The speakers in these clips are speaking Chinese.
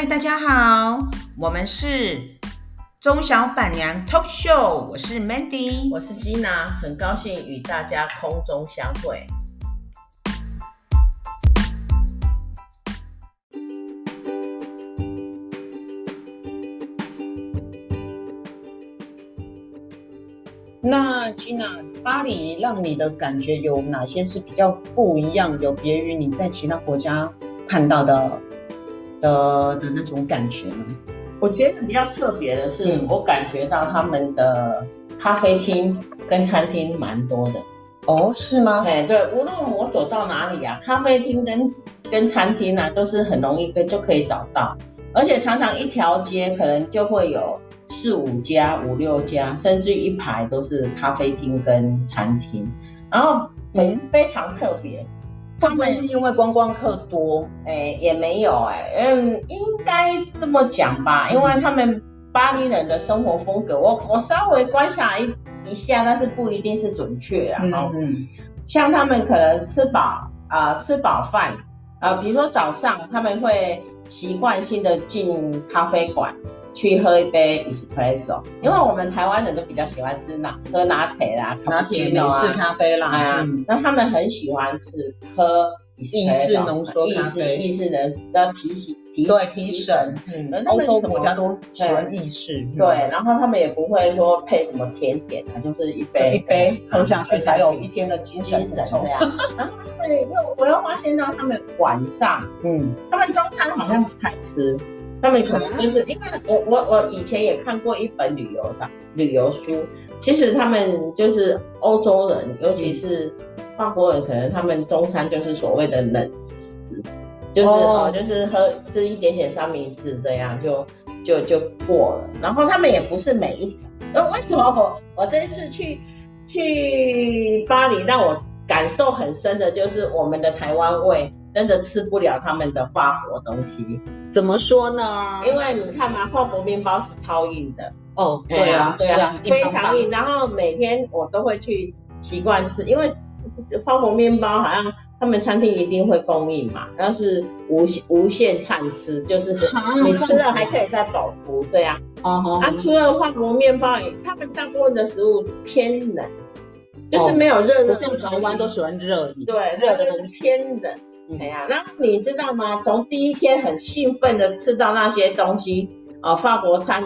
嗨，大家好，我们是中小板娘 Talk Show，我是 Mandy，我是 Gina，很高兴与大家空中相会。那 Gina，巴黎让你的感觉有哪些是比较不一样，有别于你在其他国家看到的？的的那种感觉呢？我觉得比较特别的是，嗯、我感觉到他们的咖啡厅跟餐厅蛮多的。哦，是吗？对对，无论我走到哪里啊，咖啡厅跟跟餐厅啊，都是很容易跟就可以找到，而且常常一条街可能就会有四五家、五六家，甚至一排都是咖啡厅跟餐厅，然后非非常特别。他们是因为观光客多，哎、欸，也没有哎、欸，嗯，应该这么讲吧，因为他们巴黎人的生活风格，我我稍微观察一一下，但是不一定是准确啊。嗯，嗯，像他们可能吃饱啊、呃，吃饱饭啊，比如说早上他们会习惯性的进咖啡馆。去喝一杯 espresso，因为我们台湾人都比较喜欢吃拿喝拿铁啦，拿铁美式咖啡啦，啊，那、嗯、他们很喜欢吃喝意式浓缩咖啡，意式的要提醒提对提神，嗯，欧洲国家都喜欢意式，对，然后他们也不会说配什么甜点，啊就是一杯一杯喝下去才有一天的精神这样。然后他们又我又发现到他们晚上，嗯，他们中餐好像不太吃。他们可能就是因为我我我以前也看过一本旅游的旅游书，其实他们就是欧洲人，尤其是法国人，可能他们中餐就是所谓的冷食，就是哦，哦，就是喝吃一点点三明治这样就就就过了。然后他们也不是每一，呃，为什么我我这次去去巴黎让我感受很深的就是我们的台湾味。真的吃不了他们的法国东西，怎么说呢？因为你看嘛，法国面包是超硬的哦，对啊，对啊，非常硬。然后每天我都会去习惯吃，因为法国面包好像他们餐厅一定会供应嘛，然后是无无限畅吃，就是你吃了还可以再饱足这样。哦，啊，除了法国面包，他们大部分的食物偏冷，就是没有热的，像台湾都喜欢热的，对，热的很偏冷。哎呀，然后你知道吗？从第一天很兴奋的吃到那些东西，哦，法国餐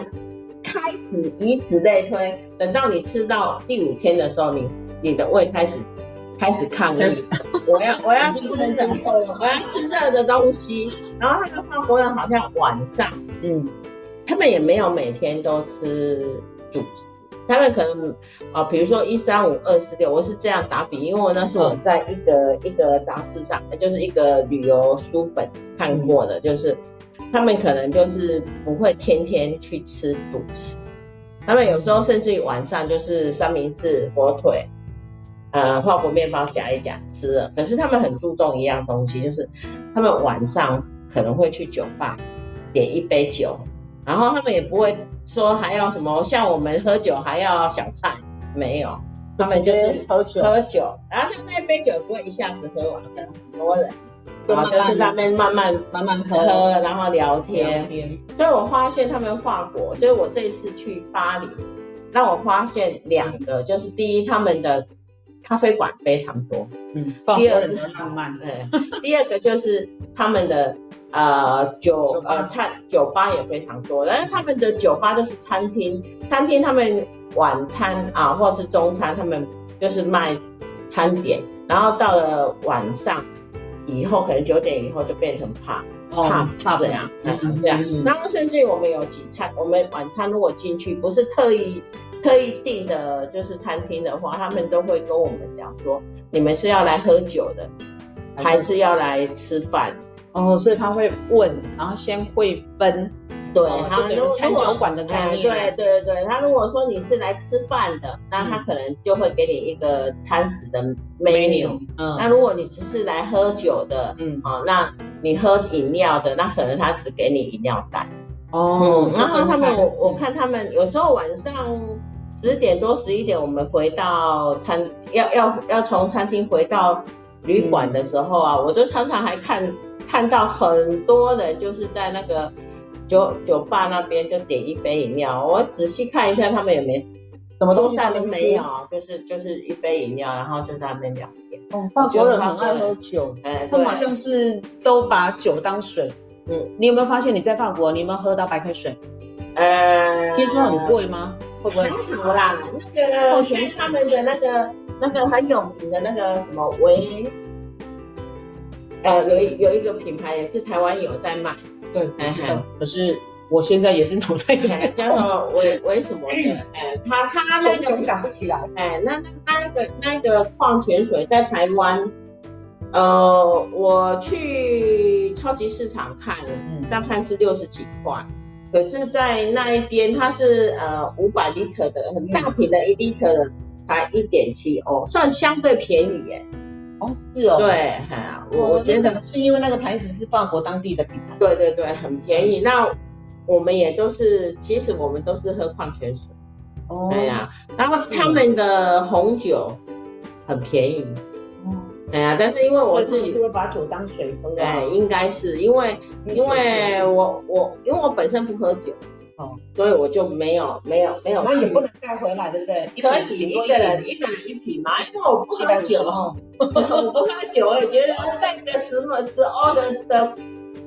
开始以此类推，等到你吃到第五天的时候，你你的胃开始开始抗议，我要我要吃热，我要吃热的东西。然后那个法国人好像晚上，嗯，他们也没有每天都吃。他们可能啊，比如说一三五二四六，我是这样打比，因为我那时候在一个、嗯、一个杂志上，就是一个旅游书本看过的，就是他们可能就是不会天天去吃主食，他们有时候甚至于晚上就是三明治、火腿，呃，法国面包夹一夹吃了。可是他们很注重一样东西，就是他们晚上可能会去酒吧点一杯酒。然后他们也不会说还要什么，像我们喝酒还要小菜，没有，他们就是喝酒，喝酒，然后他那一杯酒不会一下子喝完，的很多人，然后就是他们慢慢慢慢喝，然后聊天。聊天。所以我发现他们法国，所以我这一次去巴黎，让我发现两个，就是第一，他们的咖啡馆非常多，嗯，第二个浪漫，对，第二个就是他们的。呃，酒呃餐酒吧也非常多，但是他们的酒吧都是餐厅，餐厅他们晚餐啊或者是中餐，他们就是卖餐点，然后到了晚上以后，可能九点以后就变成 pub pub 这样，嗯，这样，然后甚至于我们有几餐，我们晚餐如果进去不是特意特意订的，就是餐厅的话，他们都会跟我们讲说，你们是要来喝酒的，还是要来吃饭？哦，所以他会问，然后先会分，对，他如果餐酒馆的概念，对对对，他如果说你是来吃饭的，那他可能就会给你一个餐食的 menu，嗯，那如果你只是来喝酒的，嗯，哦，那你喝饮料的，那可能他只给你饮料袋，哦，然后他们我我看他们有时候晚上十点多十一点，我们回到餐要要要从餐厅回到旅馆的时候啊，我都常常还看。看到很多人就是在那个酒酒吧那边就点一杯饮料，我仔细看一下他们也没什么东西都没有，就是就是一杯饮料，然后就在那边聊天。哦，法国人很爱喝酒，哎，他们好像是都把酒当水。嗯，你有没有发现你在法国，你有没有喝到白开水？呃，听说很贵吗？会不会？什么啦？那个全他们的那个那个很有名的那个什么维，呃，有有一个品牌也是台湾有在卖。对，可是我现在也是脑袋叫做为为什么的？哎，他他那个想不起来。哎，那那个那个矿泉水在台湾，呃，我去超级市场看，大概是六十几块。可是，在那一边，它是呃五百 liter 的很大瓶的，一 liter 的才一点七欧，算相对便宜耶。哦，是哦。对，哈，我觉得是因为那个牌子是法国当地的品牌。对对对，很便宜。那我们也都是，其实我们都是喝矿泉水。哦。对呀，然后他们的红酒很便宜。对呀，但是因为我自己是会把酒当水喝。对，应该是因为因为我我因为我本身不喝酒，哦，所以我就没有没有没有。那也不能带回来，对不对？可以一个人一个人一瓶嘛，因为我不喝酒，我不喝酒，我也觉得带个十么十欧的的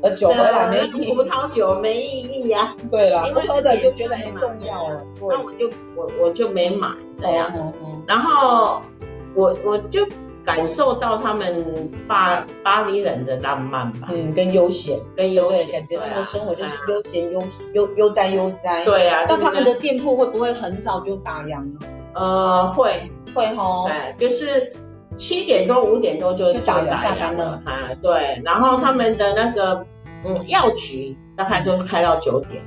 的酒回来没葡萄酒没意义呀。对了，因为喝的就觉得很重要了，那我就我我就没买这样，然后我我就。感受到他们巴巴黎人的浪漫吧，嗯，跟悠闲，跟悠闲，感觉他们的生活就是悠闲悠悠悠哉悠哉。对啊，那他们的店铺会不会很早就打烊呢？呃，会。会吼，对，就是七点多五点多就打烊下班了。啊，对，然后他们的那个嗯药局大概就开到九点，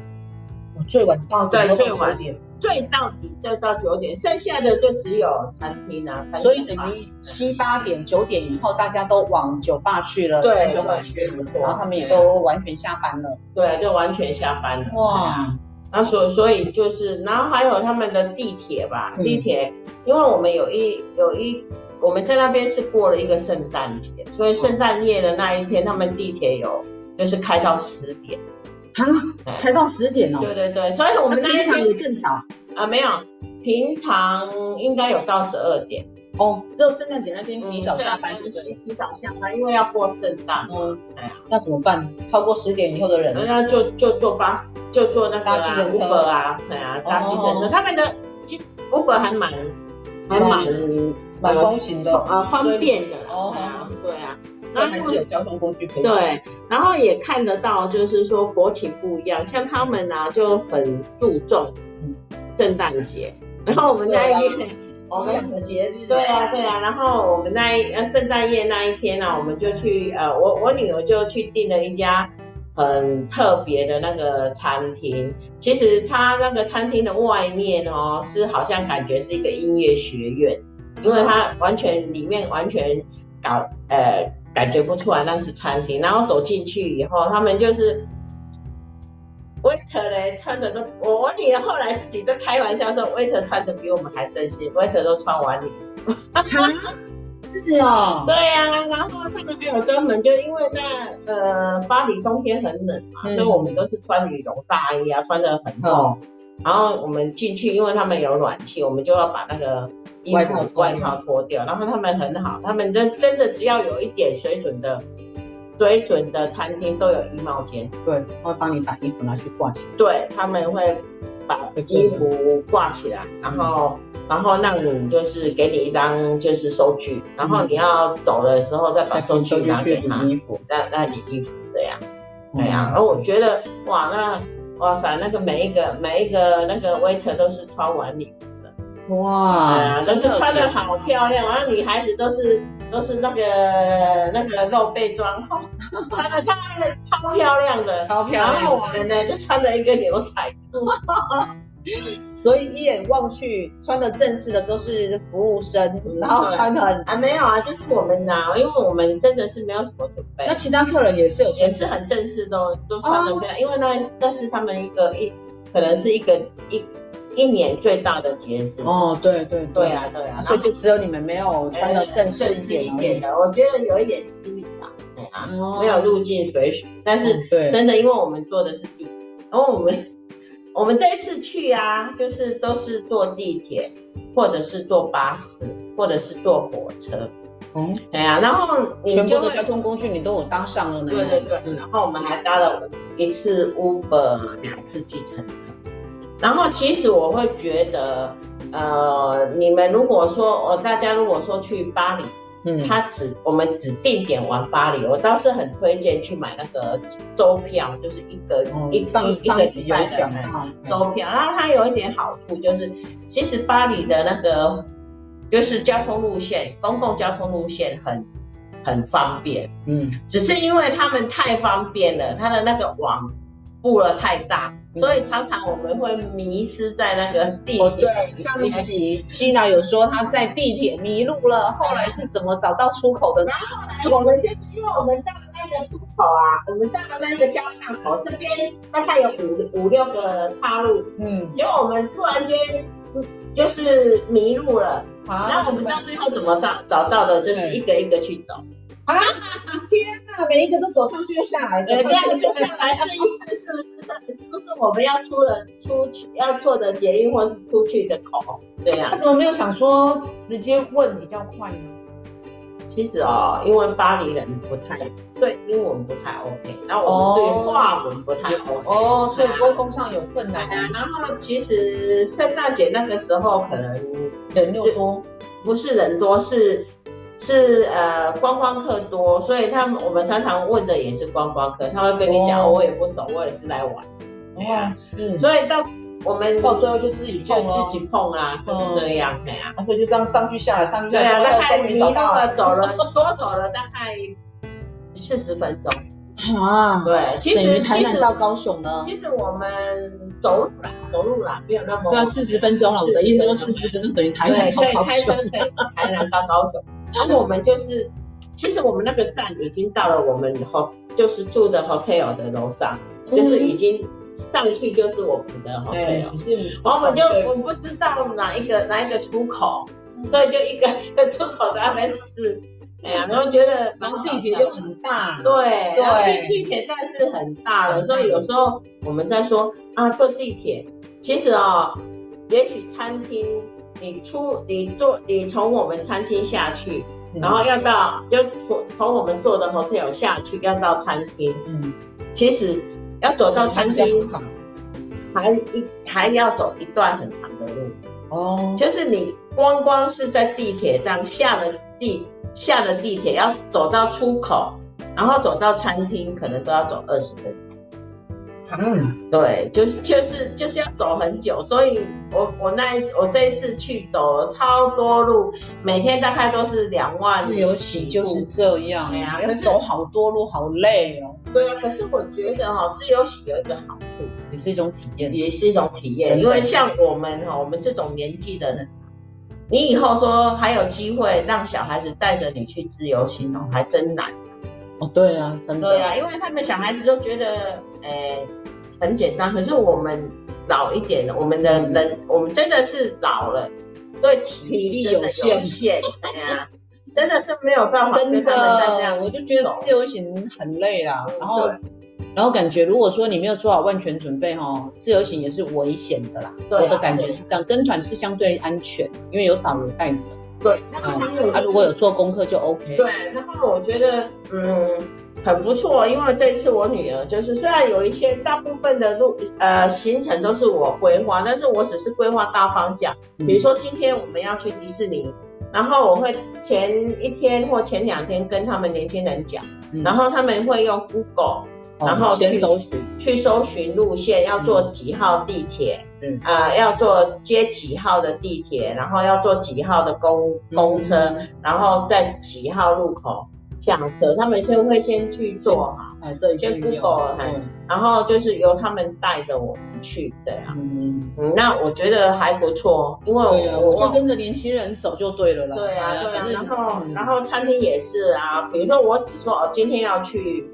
最晚到对最晚点。最到底就到九点，剩下的就只有餐厅啊，所以等于七八点、九点以后，大家都往酒吧去了，对，酒吧去了，然后他们也都完全下班了，对，就完全下班了。哇，那所所以就是，然后还有他们的地铁吧，地铁，因为我们有一有一我们在那边是过了一个圣诞节，所以圣诞夜的那一天，他们地铁有就是开到十点。啊，才到十点哦。对对对，所以我们那一天也更早啊，没有，平常应该有到十二点。哦，只有圣诞节那天提早下班，是提早下班，因为要过圣诞。嗯，哎呀，那怎么办？超过十点以后的人，那就就坐巴士，就坐那个 Uber 啊，对啊，搭计程车。他们的 Uber 还蛮还蛮蛮风行的啊，方便的。哦，对啊。然后还是有交通工具可以。对，然后也看得到，就是说国情不一样，像他们啊就很注重圣诞节，然后我们那一天，我们两个节日。对啊，对啊，然后我们那一呃圣诞夜那一天呢，我们就去呃我我女儿就去订了一家很特别的那个餐厅，其实它那个餐厅的外面哦是好像感觉是一个音乐学院，因为它完全里面完全搞呃。感觉不出来那是餐厅，然后走进去以后，他们就是 waiter 嘞，穿的都，我我女儿后来自己都开玩笑说，waiter 穿的比我们还正式，waiter 都穿晚礼服。是哦。对呀、然后他们还有专门，就因为那呃巴黎冬天很冷嘛，所以我们都是穿羽绒大衣啊，穿的很厚。然后我们进去，因为他们有暖气，我们就要把那个。衣服外套脱掉，然后他们很好，他们真真的只要有一点水准的水准的餐厅都有衣帽间，对，会帮你把衣服拿去挂起来，对，他们会把衣服挂起来，然后然后让你就是给你一张就是收据，然后你要走的时候再把收据拿给他，衣服，那那你衣服这样，对呀，而我觉得哇，那哇塞，那个每一个每一个那个 waiter 都是穿晚礼服的。哇，都是穿的好漂亮，然后女孩子都是都是那个那个露背装，穿的超超漂亮的，超漂亮。然后我们呢就穿了一个牛仔裤，所以一眼望去，穿的正式的都是服务生，然后穿的很啊没有啊，就是我们呐，因为我们真的是没有什么准备。那其他客人也是有，也是很正式，的都穿的漂亮，因为那那是他们一个一可能是一个一。一年最大的节日。哦，对对对。啊对啊，所以就只有你们没有穿的正式一点的，我觉得有一点失礼吧，对啊，没有入境随俗，但是真的因为我们做的是地，然后我们我们这一次去啊，就是都是坐地铁，或者是坐巴士，或者是坐火车。嗯，对呀、啊，然后你就全部的交通工具你都有搭上了呢。对对对，然后我们还搭了一次 Uber，两次计程车。然后其实我会觉得，呃，你们如果说，呃，大家如果说去巴黎，嗯，他只我们只定点玩巴黎，我倒是很推荐去买那个周票，就是一个、嗯、一上一个礼拜的周票。然后它有一点好处就是，其实巴黎的那个。就是交通路线，公共交通路线很很方便，嗯，只是因为他们太方便了，他的那个网布了太大，嗯，所以常常我们会迷失在那个地铁。哦，对，上一集 Gina 有说他在地铁迷路了，后来是怎么找到出口的？然后来我们就是因为我们到了那个出口啊，我们到了那个交叉口这边大概有五五六个岔路，嗯，结果我们突然间就是迷路了。啊、然后我们到最后怎么找找到的？就是一个一个去走。啊！天哪，每一个都走上去又下来，对，这样就下来，是不是？是不是？是不是我们要出了出去要做的捷运或是出去的口？对呀、啊。他怎么没有想说直接问比较快呢？其实哦，因为巴黎人不太对英文不太 OK，然后我们对华文不太 OK，哦，所以沟通上有困难。啊然后其实圣诞节那个时候可能人又多，不是人多，是是呃观光客多，所以他们我们常常问的也是观光客，他会跟你讲，哦，我也不熟，我也是来玩。哇，嗯，所以到。我们到最后就自己，就自己碰啊，就是这样的呀。所以就这样上去下来，上去下来。对啊，大概迷路了，走了多走了大概四十分钟。啊，对，其实台南到高雄呢，其实我们走路啦，走路啦，没有那么。对啊，四十分钟了，我的意思说四十分钟等于台南到高雄。对，台南到高雄。然后我们就是，其实我们那个站已经到了我们后，就是住的 hotel 的楼上，就是已经。上去就是我们的好朋友，然后我们就我不知道哪一个哪一个出口，所以就一个一个出口在那边试，哎呀，然后觉得，然后地铁又很大，对对，地铁站是很大的，所以有时候我们在说啊，坐地铁，其实啊，也许餐厅你出你坐你从我们餐厅下去，然后要到就从从我们坐的 hotel 下去要到餐厅，嗯，其实。要走到餐厅，还一还要走一段很长的路哦。就是你光光是在地铁站下了地下了地铁，要走到出口，然后走到餐厅，可能都要走二十分钟。嗯，对，就是就是就是要走很久，所以我我那一我这一次去走了超多路，每天大概都是两万。自由行就是这样呀，要走好多路，好累哦。对啊，可是我觉得哈，自由行有一个好处，也是一种体验，也是一种体验。因为像我们哈，我们这种年纪的人，你以后说还有机会让小孩子带着你去自由行哦，还真难。哦，对啊，真的。对啊，因为他们小孩子都觉得，哎。很简单，可是我们老一点了，我们的人，嗯、我们真的是老了，对体力有限，哎呀，真的是没有办法跟他们再这样。我就觉得自由行很累啦，然后，然后感觉如果说你没有做好万全准备哈，自由行也是危险的啦。对啊，我的感觉是这样，跟团是相对安全，因为有导游带着。对，那他如果有做功课就 OK。对，然后我觉得，嗯。很不错，因为这一次我女儿就是虽然有一些大部分的路呃行程都是我规划，但是我只是规划大方向。比如说今天我们要去迪士尼，然后我会前一天或前两天跟他们年轻人讲，然后他们会用 Google，然后去搜寻。去搜寻路线，要坐几号地铁，嗯。啊要坐接几号的地铁，然后要坐几号的公公车，然后在几号路口。下车，他们先会先去做嘛，哎，对，先 Google，然后就是由他们带着我们去，对啊，嗯。嗯，那我觉得还不错，因为我我就跟着年轻人走就对了啦，对啊，对啊，然后然后餐厅也是啊，比如说我只说哦，今天要去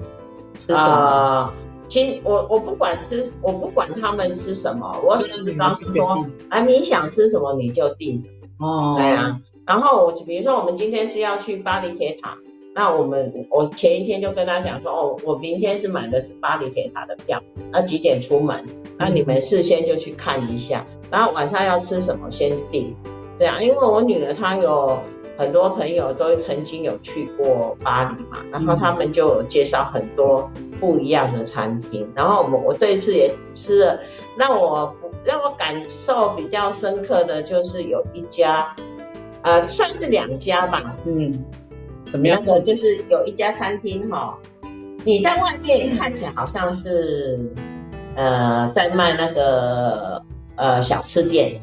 吃什么，今我我不管吃，我不管他们吃什么，我只比方说，啊，你想吃什么你就订什么，哦，对啊，然后我比如说我们今天是要去巴黎铁塔。那我们我前一天就跟他讲说，哦，我明天是买的是巴黎铁塔的票，那几点出门？那你们事先就去看一下，然后晚上要吃什么先定，这样，因为我女儿她有很多朋友都曾经有去过巴黎嘛，然后他们就有介绍很多不一样的餐厅，然后我们我这一次也吃了，让我让我感受比较深刻的就是有一家，呃，算是两家吧，嗯。怎么样的？就是有一家餐厅哈，你在外面看起来好像是，呃，在卖那个呃小吃店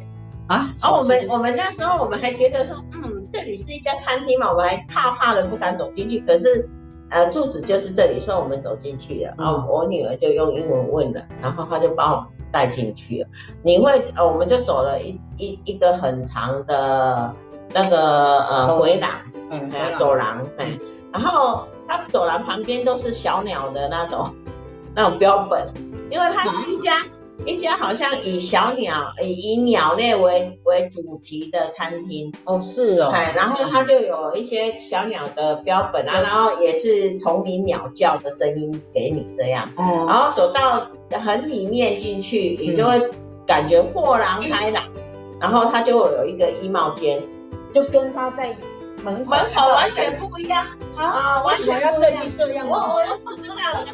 啊。然后我们我们那时候我们还觉得说，嗯，这里是一家餐厅嘛，我们还怕怕的不敢走进去。可是呃住址就是这里，所以我们走进去了。然后我女儿就用英文问了，然后她就把我带进去了。你会呃，我们就走了一一一个很长的那个呃回廊。嗯，走廊，哎，然后它走廊旁边都是小鸟的那种 那种标本，因为它是一家、嗯、一家好像以小鸟以鸟类为为主题的餐厅。哦，是哦，哎，然后它就有一些小鸟的标本啊，然后也是丛林鸟叫的声音给你这样，嗯，然后走到很里面进去，你就会感觉豁然开朗，嗯、然后它就有一个衣帽间，就跟他在。门口完全不一样啊！完全要设计这样，我我又不知道了。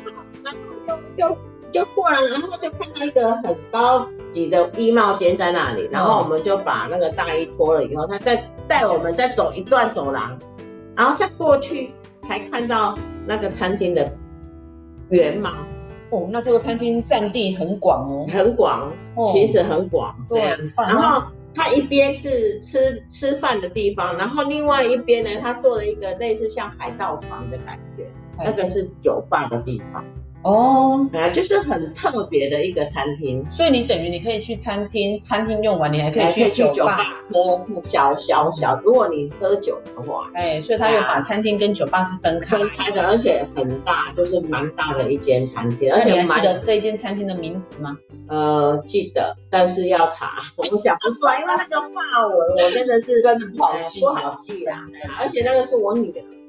然后就就就过来，然后就看到一个很高级的衣帽间在那里，然后我们就把那个大衣脱了以后，他再带我们再走一段走廊，然后再过去才看到那个餐厅的原貌。哦，那这个餐厅占地很广哦，很广，其实很广。对，然后。它一边是吃吃饭的地方，然后另外一边呢，它做了一个类似像海盗房的感觉，那个是酒吧的地方。哦，对啊，就是很特别的一个餐厅，所以你等于你可以去餐厅，餐厅用完你还可以去酒吧喝小小小。如果你喝酒的话，哎，所以他又把餐厅跟酒吧是分开分开的，而且很大，就是蛮大的一间餐厅。而且你还记得这一间餐厅的名字吗？呃，记得，但是要查，我讲不出来，因为那个法文我真的是真的不好记，不好记啦。而且那个是我女儿。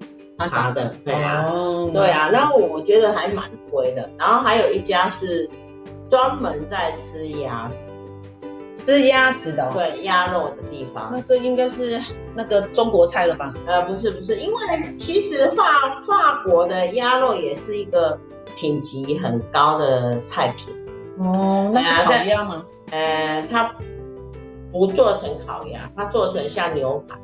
他的对啊，对啊，然后我觉得还蛮贵的。然后还有一家是专门在吃鸭子，吃鸭子的，对，鸭肉的地方。那这应该是那个中国菜了吧？呃，不是不是，因为其实法法国的鸭肉也是一个品级很高的菜品。哦，那是烤鸭吗？呃，它不做成烤鸭，它做成像牛排。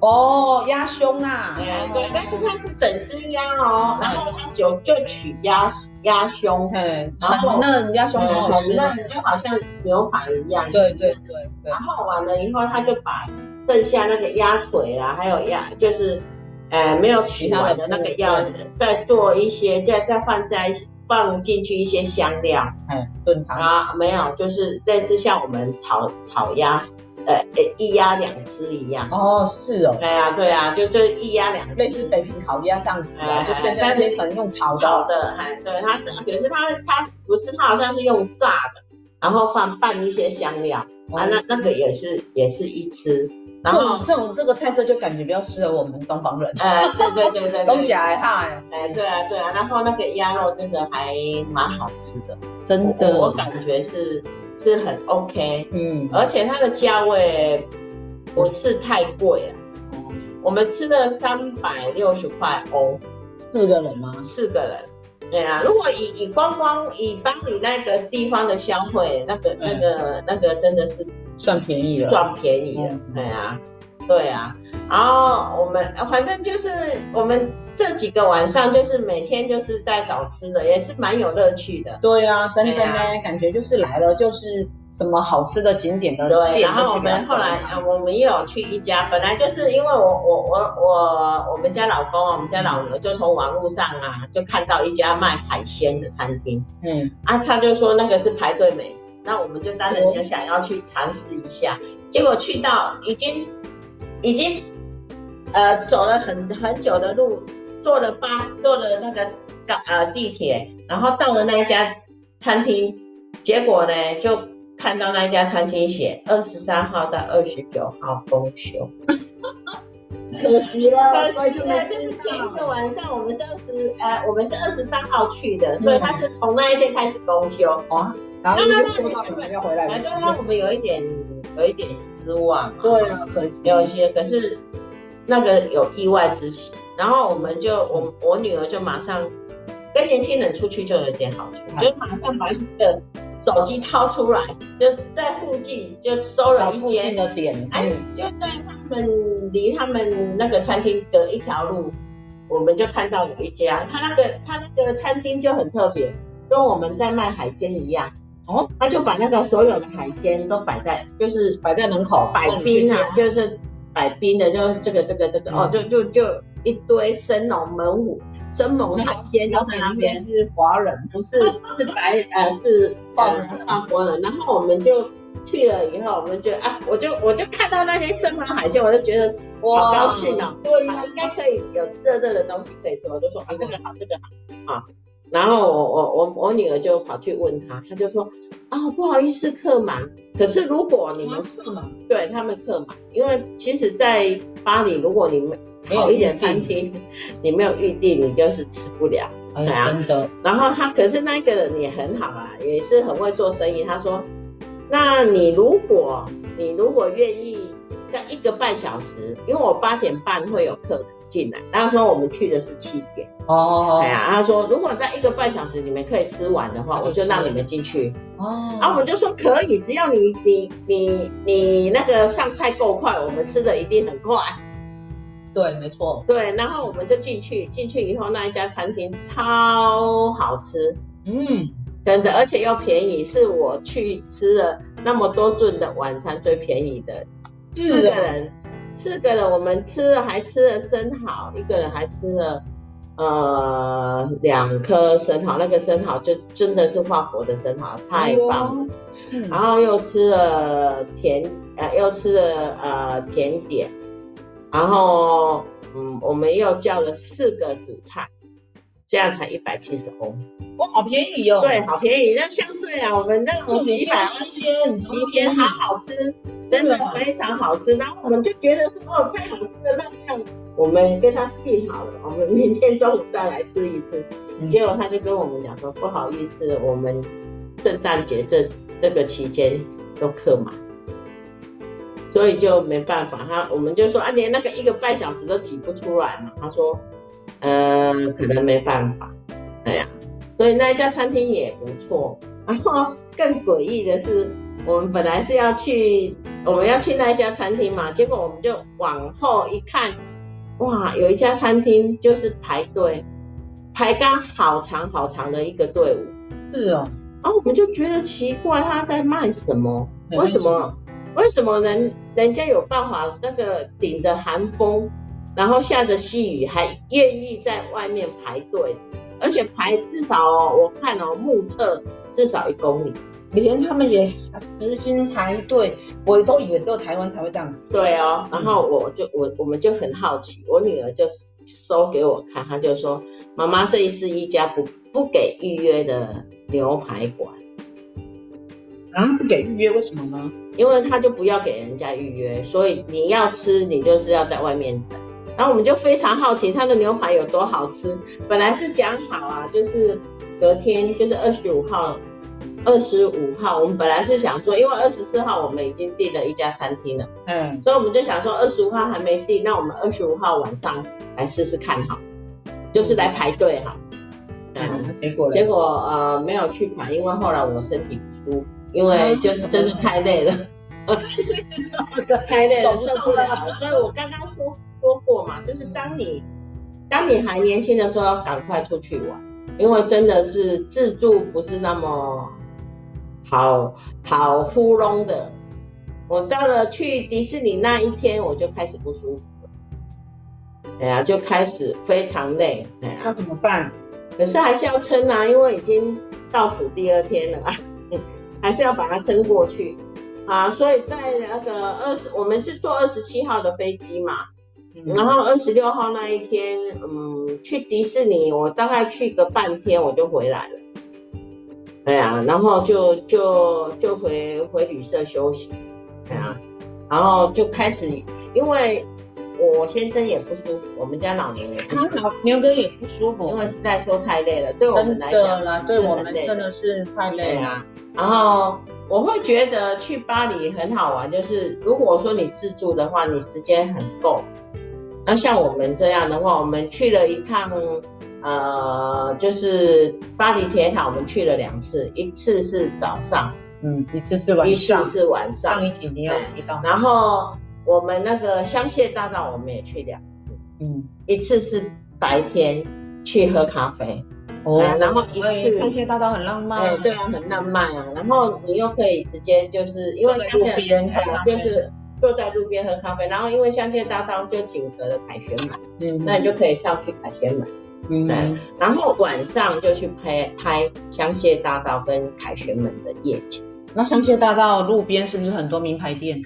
哦，鸭胸啊，对对，但是它是整只鸭哦，然后它就就取鸭鸭胸，嗯，然后嫩鸭胸很嫩，就好像牛排一样。对对对，然后完了以后，他就把剩下那个鸭腿啦，还有鸭，就是呃没有取完的那个鸭，再做一些，再再放在放进去一些香料，嗯，炖汤。啊，没有，就是类似像我们炒炒鸭。呃，一鸭两吃一样。哦，是哦，对啊，对啊，就就一鸭两，类似北平烤鸭这样子啊，就剩下这些可能用炒的，哎，对，它是，可是它它不是，它好像是用炸的，然后放拌一些香料啊，那那个也是也是一吃，这种这种这个菜色就感觉比较适合我们东方人，哎，对对对对，东家爱哈，哎，对啊对啊，然后那个鸭肉真的还蛮好吃的，真的，我感觉是。是很 OK，嗯，而且它的价位不是太贵啊。嗯，我们吃了三百六十块欧，四个人吗？四个人，对啊。如果以以光光以巴黎那个地方的消费，那个那个那个真的是算便宜了，算便宜了，对啊，对啊。然后我们反正就是我们这几个晚上就是每天就是在找吃的，也是蛮有乐趣的。对啊，真的呢，啊、感觉就是来了就是什么好吃的景点的店。对，然后我们后来我们也有去一家，本来就是因为我我我我我们家老公我们家老牛就从网络上啊就看到一家卖海鲜的餐厅，嗯，啊他就说那个是排队美食，那我们就当然就想要去尝试一下，结果去到已经已经。呃，走了很很久的路，坐了巴，坐了那个呃地铁，然后到了那一家餐厅，结果呢，就看到那一家餐厅写二十三号到二十九号公休。可惜了，所以就是前一个晚上，我们是二十，呃，我们是二十三号去的，所以他是从那一天开始公休。哦，然后就说到你们要回来，让我们有一点有一点失望。对啊，可惜有一些，可是那个有意外之喜，然后我们就我我女儿就马上跟年轻人出去就有点好处，就马上把一个。手机掏出来，就在附近就搜了一间的点，哎，就在他们离他们那个餐厅隔一条路，我们就看到有一家，他那个他那个餐厅就很特别，跟我们在卖海鲜一样，哦，他就把那个所有的海鲜都摆在，就是摆在门口摆冰啊，就是摆冰的，就这个这个这个，哦，就就就一堆生龙猛虎。生猛海鲜，然后那边是华人，不是是白呃是法国人，然后我们就去了以后，我们就啊，我就我就看到那些生猛海鲜，我就觉得好高兴哦，对，应该可以有热热的东西可以吃，我就说啊这个好这个好啊，然后我我我我女儿就跑去问他，他就说啊不好意思客满，可是如果你们客满，对他们客满，因为其实，在巴黎如果你们。好一点餐厅，你没有预定，你就是吃不了。对啊，真的。然后他，可是那个人也很好啊，也是很会做生意。他说，那你如果你如果愿意在一个半小时，因为我八点半会有客人进来，然后说我们去的是七点。哦。对啊，他说如果在一个半小时你们可以吃完的话，我就让你们进去。哦。然后我们就说可以，只要你你你你那个上菜够快，我们吃的一定很快。对，没错。对，然后我们就进去，进去以后那一家餐厅超好吃，嗯，真的，而且又便宜，是我去吃了那么多顿的晚餐最便宜的。四个人，四个人，我们吃了还吃了生蚝，一个人还吃了呃两颗生蚝，那个生蚝就真的是法国的生蚝，太棒了。哎、然后又吃了甜，呃，又吃了呃甜点。然后，嗯，我们又叫了四个主菜，这样才一百七十欧，哇，好便宜哦。对，好便宜。那相对啊，我们那个几百块钱，新鲜，好好吃，真的非常好吃。然后我们就觉得说，哦，太好吃了，那这样我们跟他订好了，我们明天中午再来吃一次。结果他就跟我们讲说，不好意思，我们圣诞节这这个期间都客满。所以就没办法，他我们就说啊，连那个一个半小时都挤不出来嘛。他说，呃，可能没办法。哎呀，所以那一家餐厅也不错。然后更诡异的是，我们本来是要去，我们要去那一家餐厅嘛，结果我们就往后一看，哇，有一家餐厅就是排队，排刚好长好长的一个队伍。是哦。然后我们就觉得奇怪，他在卖什么？为什么？为什么人人家有办法那个顶着寒风，然后下着细雨，还愿意在外面排队，而且排至少哦，我看哦，目测至少一公里，连他们也实心排队，我都以为只有台湾才会这样。对哦，然后我就我我们就很好奇，我女儿就收给我看，她就说：“妈妈，这是一家不不给预约的牛排馆。”啊，不给预约，为什么呢？因为他就不要给人家预约，所以你要吃，你就是要在外面等。然后我们就非常好奇他的牛排有多好吃。本来是讲好啊，就是隔天就是二十五号，二十五号我们本来是想说，因为二十四号我们已经订了一家餐厅了，嗯，所以我们就想说二十五号还没订，那我们二十五号晚上来试试看好，就是来排队哈。嗯，结果结果呃没有去排，因为后来我身体不舒服。因为就是真是太累了，太累了受不了。所以我刚刚说说过嘛，就是当你当你还年轻的时候，要赶快出去玩，因为真的是自助不是那么好好糊弄的。我到了去迪士尼那一天，我就开始不舒服了，哎呀，就开始非常累，哎呀，那怎么办？可是还是要撑啊，因为已经倒数第二天了啊。还是要把它撑过去啊！所以在那个二十，我们是坐二十七号的飞机嘛，然后二十六号那一天，嗯，去迪士尼，我大概去个半天我就回来了。对啊，然后就就就回回旅社休息。对啊，然后就开始，因为我先生也不舒服，我们家老年人，他老牛哥也不舒服，因为实在说太累了，对我们来讲，对我们真的是太累了。然后我会觉得去巴黎很好玩，就是如果说你自助的话，你时间很够。那像我们这样的话，我们去了一趟，呃，就是巴黎铁塔，我们去了两次，一次是早上，嗯，一次是晚上，一次是晚上。上一集你有提到。然后我们那个香榭大道，我们也去两次，嗯，一次是白天去喝咖啡。哦、嗯，然后一次香榭大道很浪漫，哎，对啊，很浪漫啊。然后你又可以直接就是因为香榭，就是坐在路边喝咖啡。然后因为香榭大道就紧隔着凯旋门，嗯，那你就可以上去凯旋门，嗯，然后晚上就去拍拍香榭大道跟凯旋门的夜景。那香榭大道路边是不是很多名牌店？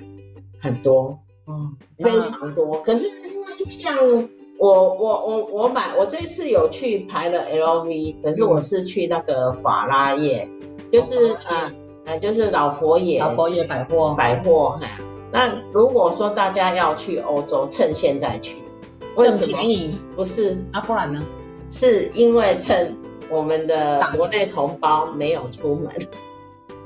很多，嗯，非常多。可是因为像。我我我我买，我这次有去排了 LV，可是我是去那个法拉叶，就是啊，哎，就是老佛爷，老佛爷百货百货哈。那如果说大家要去欧洲，趁现在去，为什么？不是，那不然呢？是因为趁我们的国内同胞没有出门。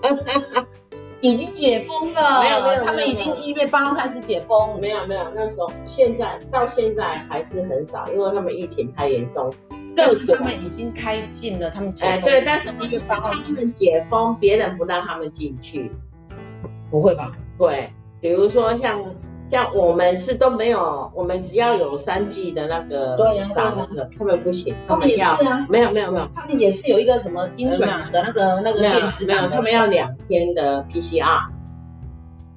已经解封了，没有没有，他们已经一月八号开始解封。没有没有，那时候现在到现在还是很少，因为他们疫情太严重。对，他们已经开进了，他们解封。哎，对，但是一月八号他们解封，别人不让他们进去。不会吧？对，比如说像。像我们是都没有，我们只要有三 G 的那个，对呀，他们不行，他们要，没有没有没有，他们也是有一个什么音转的那个那个电子，没有，他们要两天的 PCR。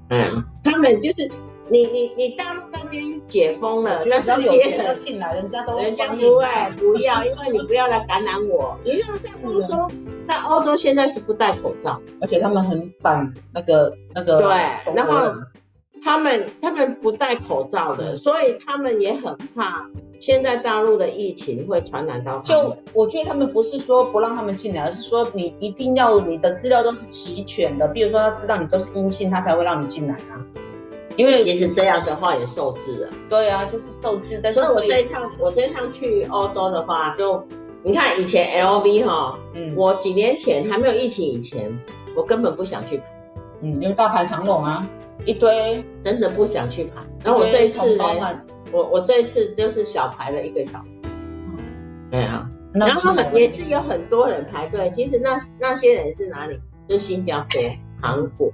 嗯，他们就是你你你大陆那边解封了，但是别人进来，人家都人家不会不要，因为你不要来感染我。你要在欧洲，在欧洲现在是不戴口罩，而且他们很反那个那个，对，然后。他们他们不戴口罩的，所以他们也很怕现在大陆的疫情会传染到。就我觉得他们不是说不让他们进来，而是说你一定要你的资料都是齐全的，比如说他知道你都是阴性，他才会让你进来啊。因为其实这样的话也受制了。对啊，就是受制。但是所以我这一趟我这一趟去欧洲的话，就你看以前 LV 哈，嗯，我几年前还没有疫情以前，我根本不想去排，嗯，因为大排长龙啊。一堆真的不想去排，然后我这一次呢，我我这一次就是小排了一个小时，对啊，然后也是有很多人排队，其实那那些人是哪里？就是新加坡、韩国，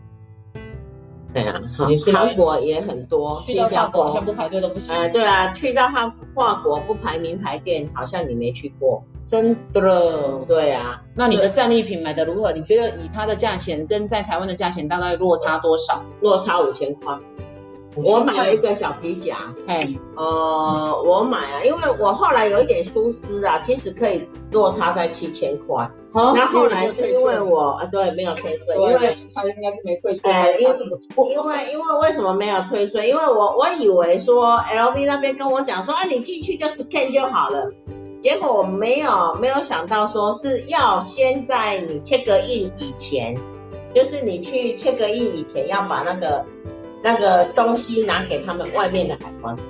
对啊，韩国也很多，去到法国好像不排队都不行，哎，对啊，去到法法国不排名牌店，好像你没去过。真的，对啊，那你的战利品买的如何？你觉得以它的价钱跟在台湾的价钱大概落差多少？落差五千块。我买了一个小皮夹，哎，呃，我买啊，因为我后来有一点疏失啊，其实可以落差在七千块。好，那后来是因为我啊，对，没有退税，因为他应该是没退税。哎，因为因为因为为什么没有退税？因为我我以为说 LV 那边跟我讲说，啊，你进去就 scan 就好了。结果我没有没有想到说是要先在你 check in 以前，就是你去 check in 以前要把那个那个东西拿给他们外面的海关看。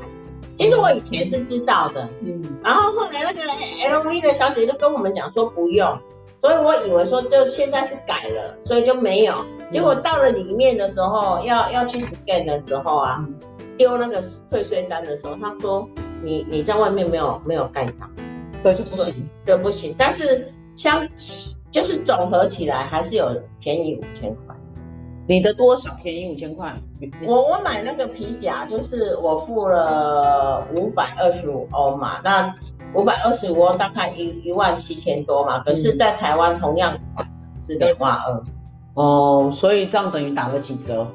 其实我以前是知道的，嗯，然后后来那个 LV 的小姐就跟我们讲说不用，所以我以为说就现在是改了，所以就没有。结果到了里面的时候，要要去 scan 的时候啊，丢那个退税单的时候，他说你你在外面没有没有盖章。对，就不行，对，不行。但是相就是总合起来还是有便宜五千块。你的多少便宜五千块？我我买那个皮夹，就是我付了五百二十五欧嘛。那五百二十五欧大概一一万七千多嘛。可是，在台湾同样是两万二。哦，所以这样等于打了几折？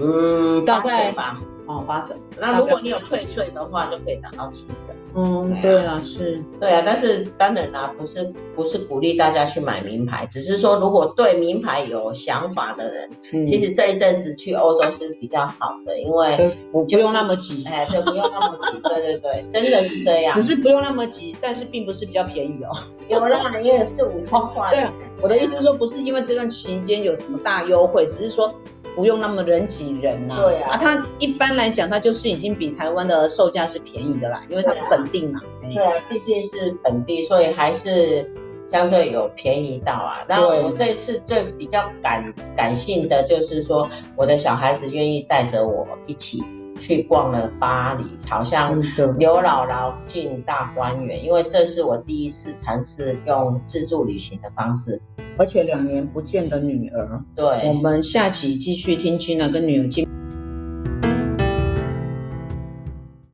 嗯，大概吧。哦，八折。那如果你有退税的话，就可以打到七折。嗯，对啊，是，对啊，但是当然啦，不是不是鼓励大家去买名牌，只是说如果对名牌有想法的人，嗯、其实这一阵子去欧洲是比较好的，因为不用那么急，哎，对，不用那么急，对对对，真的是这样。只是不用那么急，但是并不是比较便宜哦。有啦，因为是五千块。对，我的意思是说，不是因为这段期间有什么大优惠，只是说不用那么人挤人呐、啊。对啊，啊，他一般来讲，它就是已经比台湾的售价是便宜的啦，因为它本地嘛。对啊，毕竟是本地，所以还是相对有便宜到啊。然后我这次最比较感感性的就是说，我的小孩子愿意带着我一起。去逛了巴黎，好像刘姥姥进大观园，因为这是我第一次尝试用自助旅行的方式，而且两年不见的女儿，对，我们下期继续听 Gina 跟女儿见。